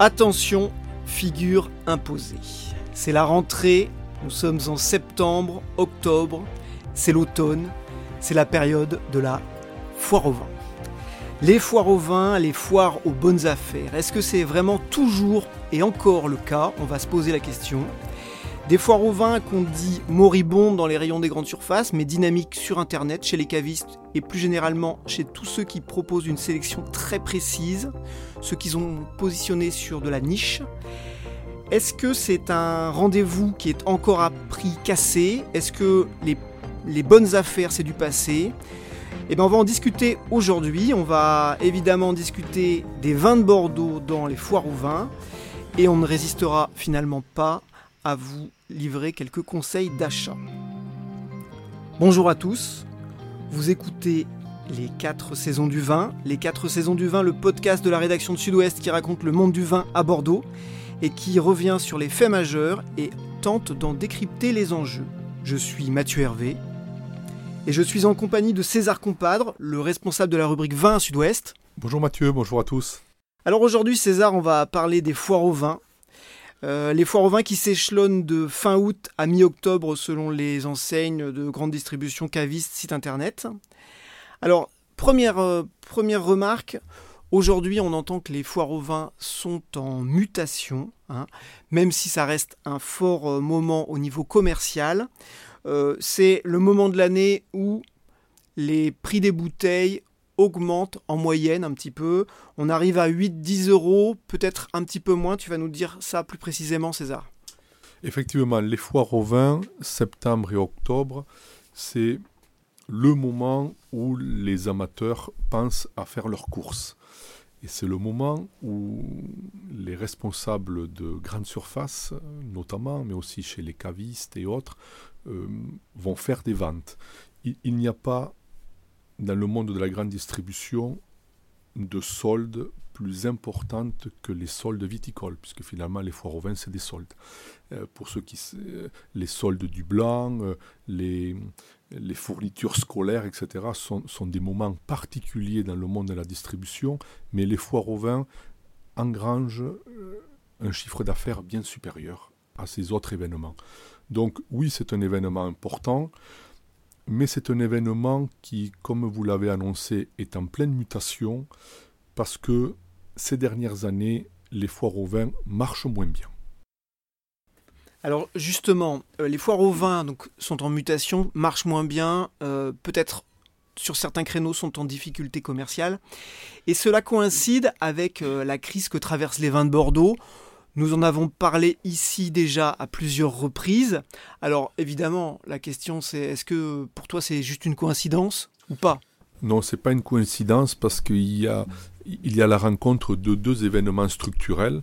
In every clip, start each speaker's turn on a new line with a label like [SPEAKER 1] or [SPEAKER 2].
[SPEAKER 1] Attention, figure imposée. C'est la rentrée, nous sommes en septembre, octobre, c'est l'automne, c'est la période de la foire au vin. Les foires au vin, les foires aux bonnes affaires, est-ce que c'est vraiment toujours et encore le cas? On va se poser la question. Des foires au vin qu'on dit moribondes dans les rayons des grandes surfaces, mais dynamiques sur Internet, chez les cavistes et plus généralement chez tous ceux qui proposent une sélection très précise, ceux qui ont positionné sur de la niche. Est-ce que c'est un rendez-vous qui est encore à prix cassé? Est-ce que les, bonnes affaires c'est du passé? Eh bien, on va en discuter aujourd'hui. On va évidemment discuter des vins de Bordeaux dans les foires au vin. Et on ne résistera finalement pas à vous livrer quelques conseils d'achat. Bonjour à tous. Vous écoutez les 4 saisons du vin. Les 4 saisons du vin, le podcast de la rédaction de Sud-Ouest qui raconte le monde du vin à Bordeaux et qui revient sur les faits majeurs et tente d'en décrypter les enjeux. Je suis Mathieu Hervé et je suis en compagnie de César Compadre, le responsable de la rubrique vin à Sud-Ouest.
[SPEAKER 2] Bonjour Mathieu, bonjour à tous.
[SPEAKER 1] Alors aujourd'hui César, on va parler des foires au vin. Euh, les foires au vin qui s'échelonnent de fin août à mi-octobre selon les enseignes de grande distribution cavistes site internet. Alors, première, euh, première remarque, aujourd'hui on entend que les foires au vin sont en mutation, hein, même si ça reste un fort euh, moment au niveau commercial. C'est le moment de l'année où les prix des bouteilles augmentent en moyenne un petit peu. On arrive à 8-10 euros, peut-être un petit peu moins. Tu vas nous dire ça plus précisément, César.
[SPEAKER 2] Effectivement, les foires au vin, septembre et octobre, c'est le moment où les amateurs pensent à faire leurs courses. Et c'est le moment où les responsables de grandes surfaces, notamment, mais aussi chez les cavistes et autres, euh, vont faire des ventes. Il, n'y a pas, dans le monde de la grande distribution, de soldes plus importantes que les soldes viticoles, puisque finalement les foires au vin, c'est des soldes. Euh, pour ceux qui... Euh, les soldes du blanc, les, les fournitures scolaires, etc., sont, sont, des moments particuliers dans le monde de la distribution, mais les foires au vin engrangent un chiffre d'affaires bien supérieur à ces autres événements. Donc oui, c'est un événement important, mais c'est un événement qui, comme vous l'avez annoncé, est en pleine mutation parce que ces dernières années, les foires au vin marchent moins bien.
[SPEAKER 1] Alors justement, euh, les foires au vin sont en mutation, marchent moins bien, euh, peut-être sur certains créneaux sont en difficulté commerciale, et cela coïncide avec euh, la crise que traversent les vins de Bordeaux. Nous en avons parlé ici déjà à plusieurs reprises. Alors évidemment, la question c'est est-ce que pour toi c'est juste une coïncidence ou pas?
[SPEAKER 2] Non, c'est pas une coïncidence parce qu'il y a, il y a la rencontre de deux événements structurels.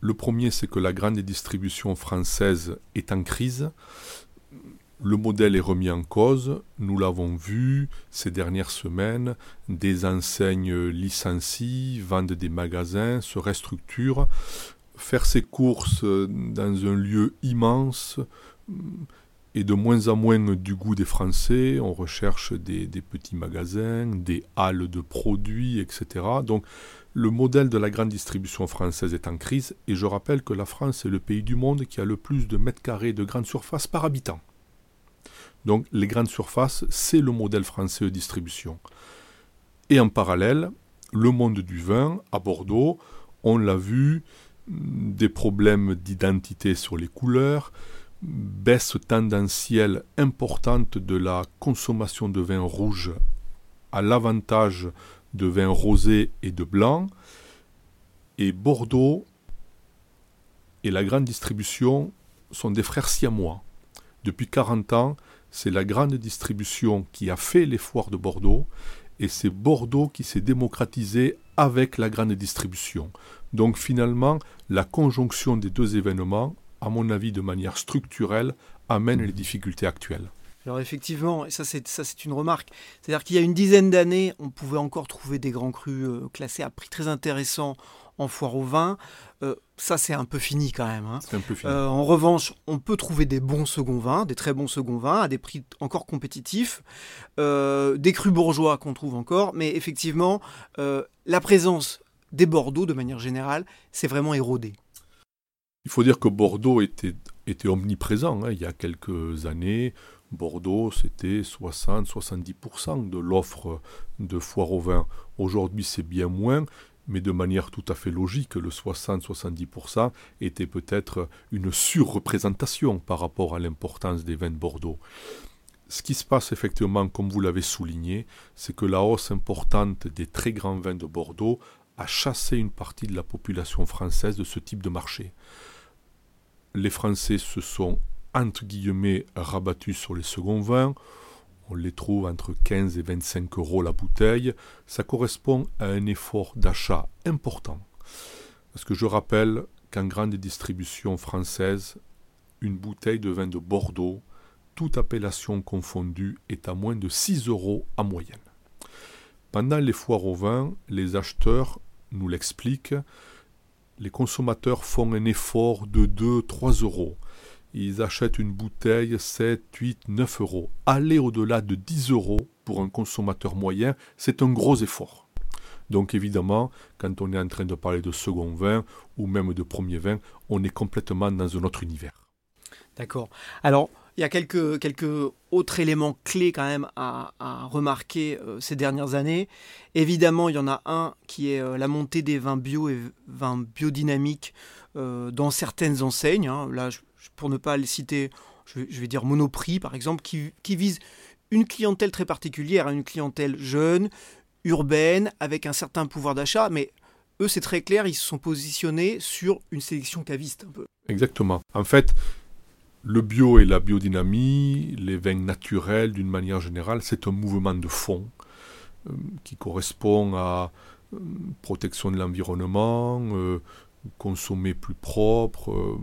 [SPEAKER 2] Le premier, c'est que la grande distribution française est en crise. Le modèle est remis en cause, nous l'avons vu ces dernières semaines, des enseignes licencient, vendent des magasins, se restructurent faire ses courses euh, dans un lieu immense est de moins en moins du goût des Français. On recherche des, petits magasins, des halles de produits, etc. Donc le modèle de la grande distribution française est en crise et je rappelle que la France est le pays du monde qui a le plus de mètres carrés de grandes surfaces par habitant. Donc les grandes surfaces, c'est le modèle français de distribution. Et en parallèle, le monde du vin à Bordeaux, on l'a vu, des problèmes d'identité sur les couleurs, baisse tendancielle importante de la consommation de vin rouge à l'avantage de vin rosé et de blanc, et Bordeaux et la grande distribution sont des frères siamois. Depuis 40 ans, c'est la grande distribution qui a fait les foires de Bordeaux, et c'est Bordeaux qui s'est démocratisé avec la grande distribution. Donc finalement, la conjonction des deux événements, à mon avis de manière structurelle, amène les difficultés actuelles.
[SPEAKER 1] Alors effectivement, et ça c'est ça c'est une remarque, c'est-à-dire qu'il y a une dizaine d'années, on pouvait encore trouver des grands crus euh, classés à prix très intéressant en foire au vin. Euh, ça c'est un peu fini quand même. Hein.
[SPEAKER 2] Un peu fini.
[SPEAKER 1] Euh, en revanche, on peut trouver des bons seconds vins, des très bons seconds vins à des prix encore compétitifs, des crus bourgeois qu'on trouve encore, mais effectivement la présence des Bordeaux de manière générale s'est vraiment érodé
[SPEAKER 2] Il faut dire que Bordeaux était, omniprésent. Hein. Il y a quelques années, Bordeaux, c'était 60-70% de l'offre de foire au vin. Aujourd'hui, c'est bien moins, mais de manière tout à fait logique, le 60-70% était peut-être une surreprésentation par rapport à l'importance des vins de Bordeaux. Ce qui se passe effectivement, comme vous l'avez souligné, c'est que la hausse importante des très grands vins de Bordeaux a chassé une partie de la population française de ce type de marché. Les Français se sont entre guillemets rabattus sur les seconds vins. On les trouve entre 15 et 25 euros la bouteille. Ça correspond à un effort d'achat important. Parce que je rappelle qu'en grande distribution française, une bouteille de vin de Bordeaux, toute appellation confondue, est à moins de 6 euros en moyenne. Pendant les foires au vin, les acheteurs nous l'expliquent, les consommateurs font un effort de 2-3 euros. Ils achètent une bouteille 7, 8, 9 euros. Aller au-delà de 10 euros pour un consommateur moyen, c'est un gros effort. Donc évidemment, quand on est en train de parler de second vin ou même de premier vin, on est complètement dans un autre univers.
[SPEAKER 1] D'accord. Alors, il y a quelques, quelques autres éléments clés quand même à, remarquer euh, ces dernières années. Évidemment, il y en a un qui est euh, la montée des vins bio et vins biodynamiques euh, dans certaines enseignes. Hein. Là, pour ne pas les citer, je vais, dire Monoprix par exemple, qui, qui vise une clientèle très particulière, une clientèle jeune, urbaine, avec un certain pouvoir d'achat, mais eux, c'est très clair, ils se sont positionnés sur une sélection caviste un peu.
[SPEAKER 2] Exactement. En fait, le bio et la biodynamie, les vins naturels d'une manière générale, c'est un mouvement de fond euh, qui correspond à euh, protection de l'environnement, euh, consommer plus propre,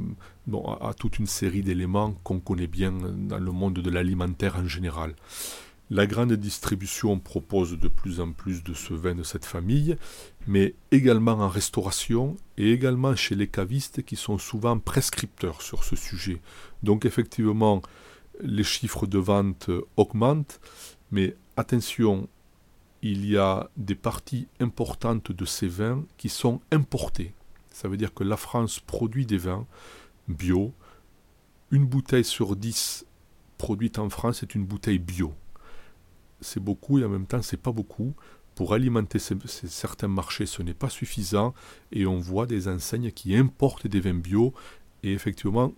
[SPEAKER 2] à, toute une série d'éléments qu'on connaît bien dans le monde de l'alimentaire en général. La grande distribution propose de plus en plus de ce vin de cette famille, mais également en restauration et également chez les cavistes qui sont souvent prescripteurs sur ce sujet. Donc effectivement, les chiffres de vente augmentent, mais attention, il y a des parties importantes de ces vins qui sont importés. Ça veut dire que la France produit des vins bio. Une bouteille sur dix produite en France est une bouteille bio c'est beaucoup et en même temps c'est pas beaucoup. Pour alimenter certains marchés, ce n'est pas suffisant et on voit des enseignes qui importent des vins bio et effectivement,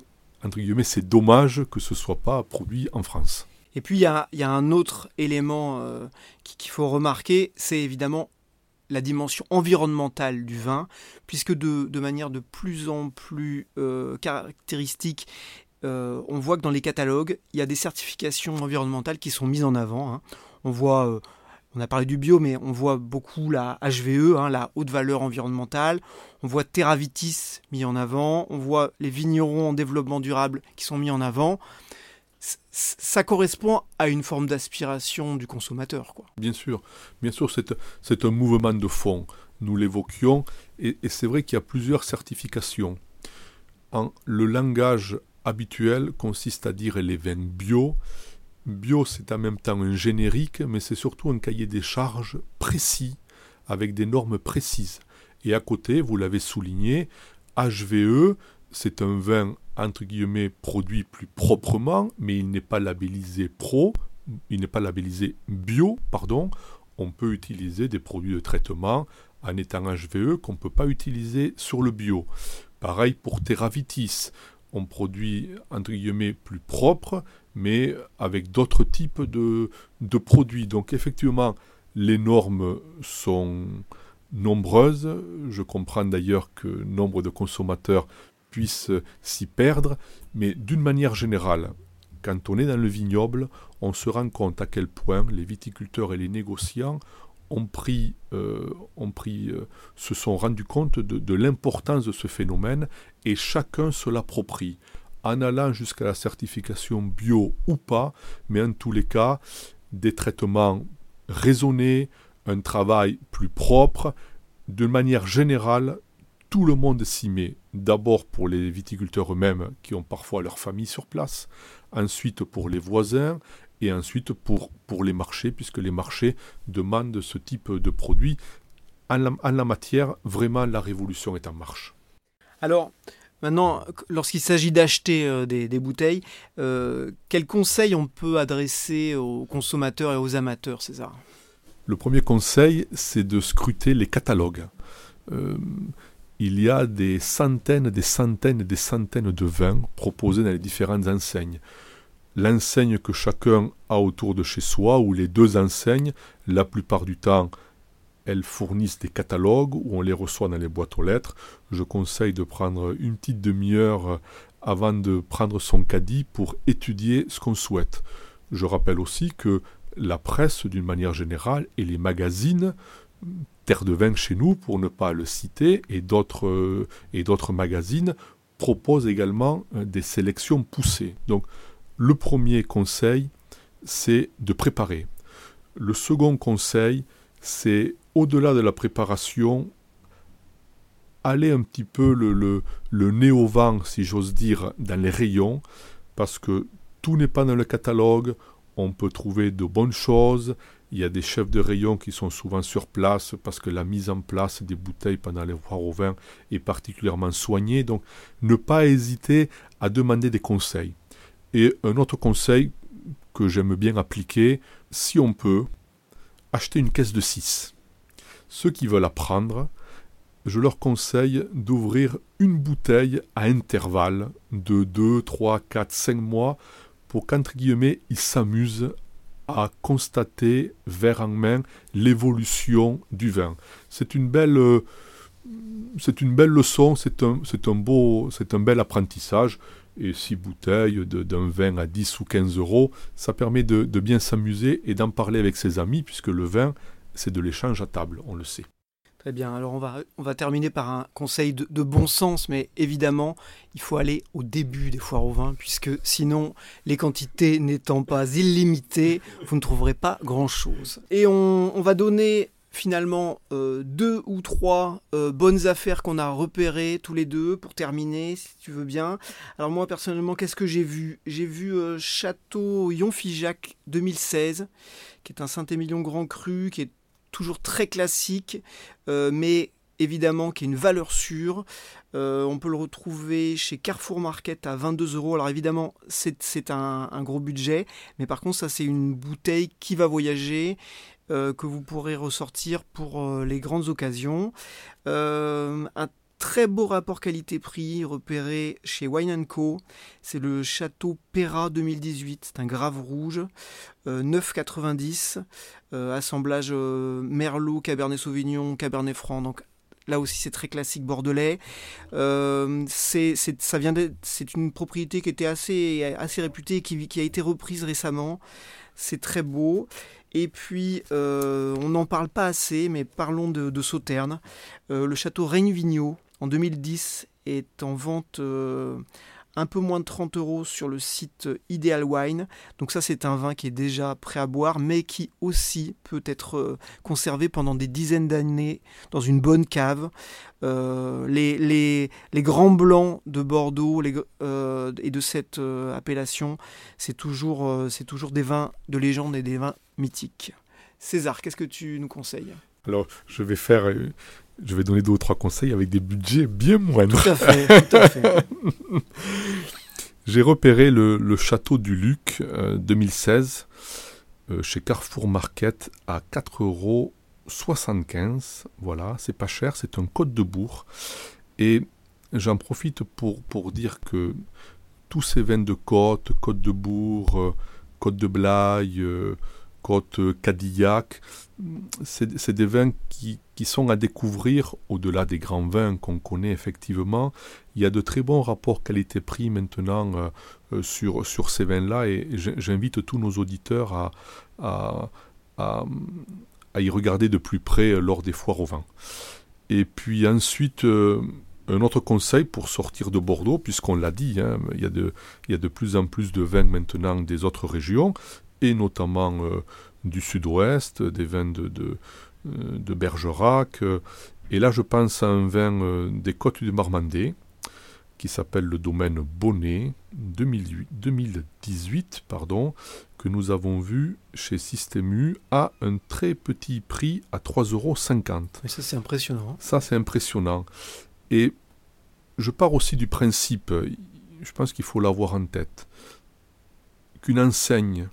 [SPEAKER 2] entre guillemets, c'est dommage que ce ne soit pas produit en France.
[SPEAKER 1] Et puis il y a, un autre élément euh, qu'il faut remarquer, c'est évidemment la dimension environnementale du vin, puisque de, manière de plus en plus euh, caractéristique euh, on voit que dans les catalogues, il y a des certifications environnementales qui sont mises en avant. Hein. On voit, euh, on a parlé du bio, mais on voit beaucoup la HVE, hein, la haute valeur environnementale. On voit Terravitis mis en avant. On voit les vignerons en développement durable qui sont mis en avant. ça correspond à une forme d'aspiration du consommateur. Quoi.
[SPEAKER 2] Bien sûr, bien sûr, c'est un mouvement de fond. Nous l'évoquions, et, c'est vrai qu'il y a plusieurs certifications. En, le langage habituel consiste à dire les vins bio, Bio, c'est en même temps un générique, mais c'est surtout un cahier des charges précis, avec des normes précises. Et à côté, vous l'avez souligné, HVE, c'est un vin entre guillemets produit plus proprement, mais il n'est pas labellisé pro, il n'est pas labellisé bio, pardon. On peut utiliser des produits de traitement en étant HVE qu'on ne peut pas utiliser sur le bio. Pareil pour Terravitis, on produit entre guillemets plus propre, mais avec d'autres types de, produits. Donc effectivement, les normes sont nombreuses. Je comprends d'ailleurs que nombre de consommateurs puissent s'y perdre, mais d'une manière générale, quand on est dans le vignoble, on se rend compte à quel point les viticulteurs et les négociants ont pris, euh, ont pris euh, se sont rendus compte de l'importance de ce phénomène et chacun se l'approprie en allant jusqu'à la certification bio ou pas, mais en tous les cas, des traitements raisonnés, un travail plus propre. De manière générale, tout le monde s'y met. D'abord pour les viticulteurs eux-mêmes qui ont parfois leur famille sur place, ensuite pour les voisins et ensuite pour, pour les marchés, puisque les marchés demandent ce type de produits en la, matière, vraiment, la révolution est en marche.
[SPEAKER 1] Alors, maintenant, lorsqu'il s'agit d'acheter euh, des, bouteilles, euh, quels conseils on peut adresser aux consommateurs et aux amateurs, César?
[SPEAKER 2] Le premier conseil, c'est de scruter les catalogues. Euh, il y a des centaines, des centaines et des centaines de vins proposés dans les différentes enseignes. L'enseigne que chacun a autour de chez soi, ou les deux enseignes, la plupart du temps, elles fournissent des catalogues où on les reçoit dans les boîtes aux lettres. Je conseille de prendre une petite demi-heure avant de prendre son caddie pour étudier ce qu'on souhaite. Je rappelle aussi que la presse, d'une manière générale, et les magazines, Terre de Vin chez nous, pour ne pas le citer, et d'autres, et d'autres magazines, proposent également euh, des sélections poussées. Donc, le premier conseil, c'est de préparer. Le second conseil, c'est au-delà de la préparation, aller un petit peu le, le, nez au vent, si j'ose dire, dans les rayons, parce que tout n'est pas dans le catalogue, on peut trouver de bonnes choses, il y a des chefs de rayon qui sont souvent sur place parce que la mise en place des bouteilles pendant les foires au vin est particulièrement soignée, donc ne pas hésiter à demander des conseils. Et un autre conseil que j'aime bien appliquer, si on peut, acheter une caisse de 6. Ceux qui veulent apprendre, je leur conseille d'ouvrir une bouteille à intervalles de 2, 3, 4, 5 mois pour qu'entre guillemets ils s'amusent à constater verre en main l'évolution du vin. C'est une belle, euh, c'est une belle leçon, c'est un, un beau, c'est un bel apprentissage. Et six bouteilles d'un vin à 10 ou 15 euros, ça permet de, de bien s'amuser et d'en parler avec ses amis, puisque le vin, c'est de l'échange à table, on le sait.
[SPEAKER 1] Très bien, alors on va, on va terminer par un conseil de, bon sens, mais évidemment, il faut aller au début des foires au vin, puisque sinon, les quantités n'étant pas illimitées, vous ne trouverez pas grand-chose. Et on, va donner finalement euh, deux ou trois euh, bonnes affaires qu'on a repérées tous les deux pour terminer, si tu veux bien. Alors moi personnellement, qu'est-ce que j'ai vu? J'ai vu euh, Château Yonfigeac 2016, qui est un Saint-Émilion Grand Cru, qui est toujours très classique, mais évidemment qui a une valeur sûre. On peut le retrouver chez Carrefour Market à 22 euros. Alors évidemment, c'est un, gros budget, mais par contre, ça c'est une bouteille qui va voyager. Euh, que vous pourrez ressortir pour les grandes occasions. un très beau rapport qualité-prix repéré chez Wine Co. C'est le Château Perra 2018. C'est un grave rouge, 9,90. Euh, euh, assemblage euh, Merlot, Cabernet Sauvignon, Cabernet Franc. Donc là aussi c'est très classique bordelais. c'est, ça vient c'est une propriété qui était assez, assez réputée et qui, a été reprise récemment. C'est très beau. Et puis, on n'en parle pas assez, mais parlons de, de Sauterne. le château Reigne-Vignot, en 2010 est en vente euh, un peu moins de 30 euros sur le site Ideal Wine. Donc ça c'est un vin qui est déjà prêt à boire mais qui aussi peut être euh, conservé pendant des dizaines d'années dans une bonne cave. Euh, les, grands blancs de Bordeaux et de cette appellation, c'est toujours, c'est toujours des vins de légende et des vins mythiques. César, qu'est-ce que tu nous conseilles?
[SPEAKER 2] Alors, je vais faire je vais donner deux ou trois conseils avec des budgets bien moindres.
[SPEAKER 1] Tout à fait, tout à fait.
[SPEAKER 2] J'ai repéré le, château du Luc 2016 euh, euh, chez Carrefour Market à 4,75 euros. Voilà, c'est pas cher, c'est un côte de bourg. Et j'en profite pour, pour dire que tous ces vins de côte, côte de bourg, euh, côte de Blaye, côte Cadillac, c'est des vins qui, sont à découvrir au-delà des grands vins qu'on connaît effectivement. Il y a de très bons rapports qualité-prix maintenant euh, euh, sur, ces vins-là et j'invite tous nos auditeurs à, y regarder de plus près lors des foires au vin. Et puis ensuite, euh, un autre conseil pour sortir de Bordeaux, puisqu'on l'a dit, hein, il y a de plus en plus de vins maintenant des autres régions, et notamment du sud-ouest, des vins de, de, euh, Bergerac. Euh, et là, je pense à un vin euh, des côtes du Marmandais, qui s'appelle le domaine Bonnet 2018, pardon, que nous avons vu chez Système à un très petit prix à 3,50 euros.
[SPEAKER 1] Et ça c'est impressionnant. Hein.
[SPEAKER 2] Ça c'est impressionnant. Et je pars aussi du principe, je pense qu'il faut l'avoir en tête, qu'une enseigne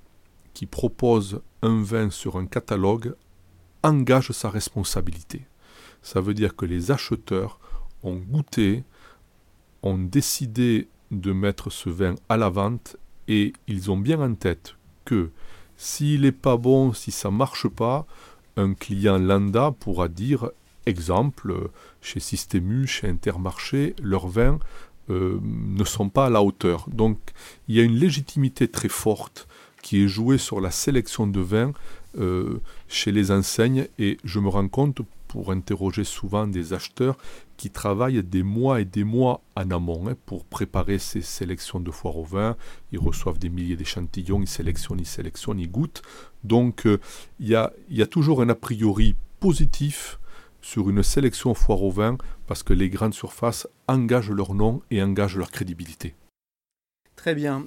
[SPEAKER 2] propose un vin sur un catalogue engage sa responsabilité. Ça veut dire que les acheteurs ont goûté, ont décidé de mettre ce vin à la vente et ils ont bien en tête que s'il n'est pas bon, si ça marche pas, un client lambda pourra dire, exemple, chez Systému, chez Intermarché, leurs vins euh, ne sont pas à la hauteur. Donc il y a une légitimité très forte qui est jouée sur la sélection de vins euh, chez les enseignes et je me rends compte pour interroger souvent des acheteurs qui travaillent des mois et des mois en amont hein, pour préparer ces sélections de foire au vin. Ils reçoivent des milliers d'échantillons, ils sélectionnent, ils sélectionnent, ils goûtent. Donc euh, il y, a, y, a, toujours un a priori positif sur une sélection foire au vin parce que les grandes surfaces engagent leur nom et engagent leur crédibilité.
[SPEAKER 1] Très bien.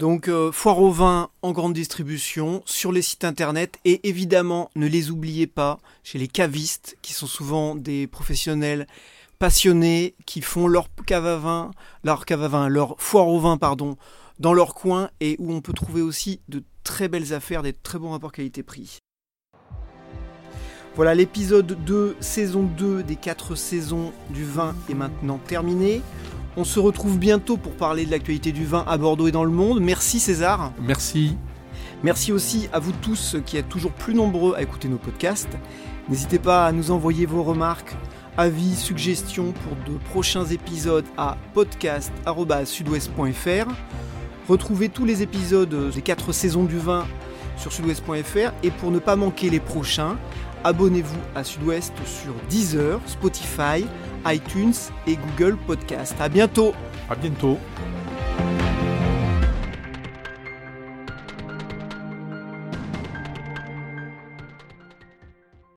[SPEAKER 1] Donc euh, foire au vin en grande distribution sur les sites internet et évidemment ne les oubliez pas chez les cavistes qui sont souvent des professionnels passionnés qui font leur cave à vin, leur cave leur foire au vin pardon dans leur coin et où on peut trouver aussi de très belles affaires, des très bons rapports qualité-prix. Voilà, l'épisode 2, saison 2 des 4 saisons du vin est maintenant terminé. On se retrouve bientôt pour parler de l'actualité du vin à Bordeaux et dans le monde. Merci César.
[SPEAKER 2] Merci.
[SPEAKER 1] Merci aussi à vous tous qui êtes toujours plus nombreux à écouter nos podcasts. N'hésitez pas à nous envoyer vos remarques, avis, suggestions pour de prochains épisodes à podcast.sudouest.fr. Retrouvez tous les épisodes des 4 saisons du vin sur sudouest.fr et pour ne pas manquer les prochains, abonnez-vous à Sudouest sur Deezer, Spotify, iTunes et Google Podcast. À bientôt.
[SPEAKER 2] À bientôt.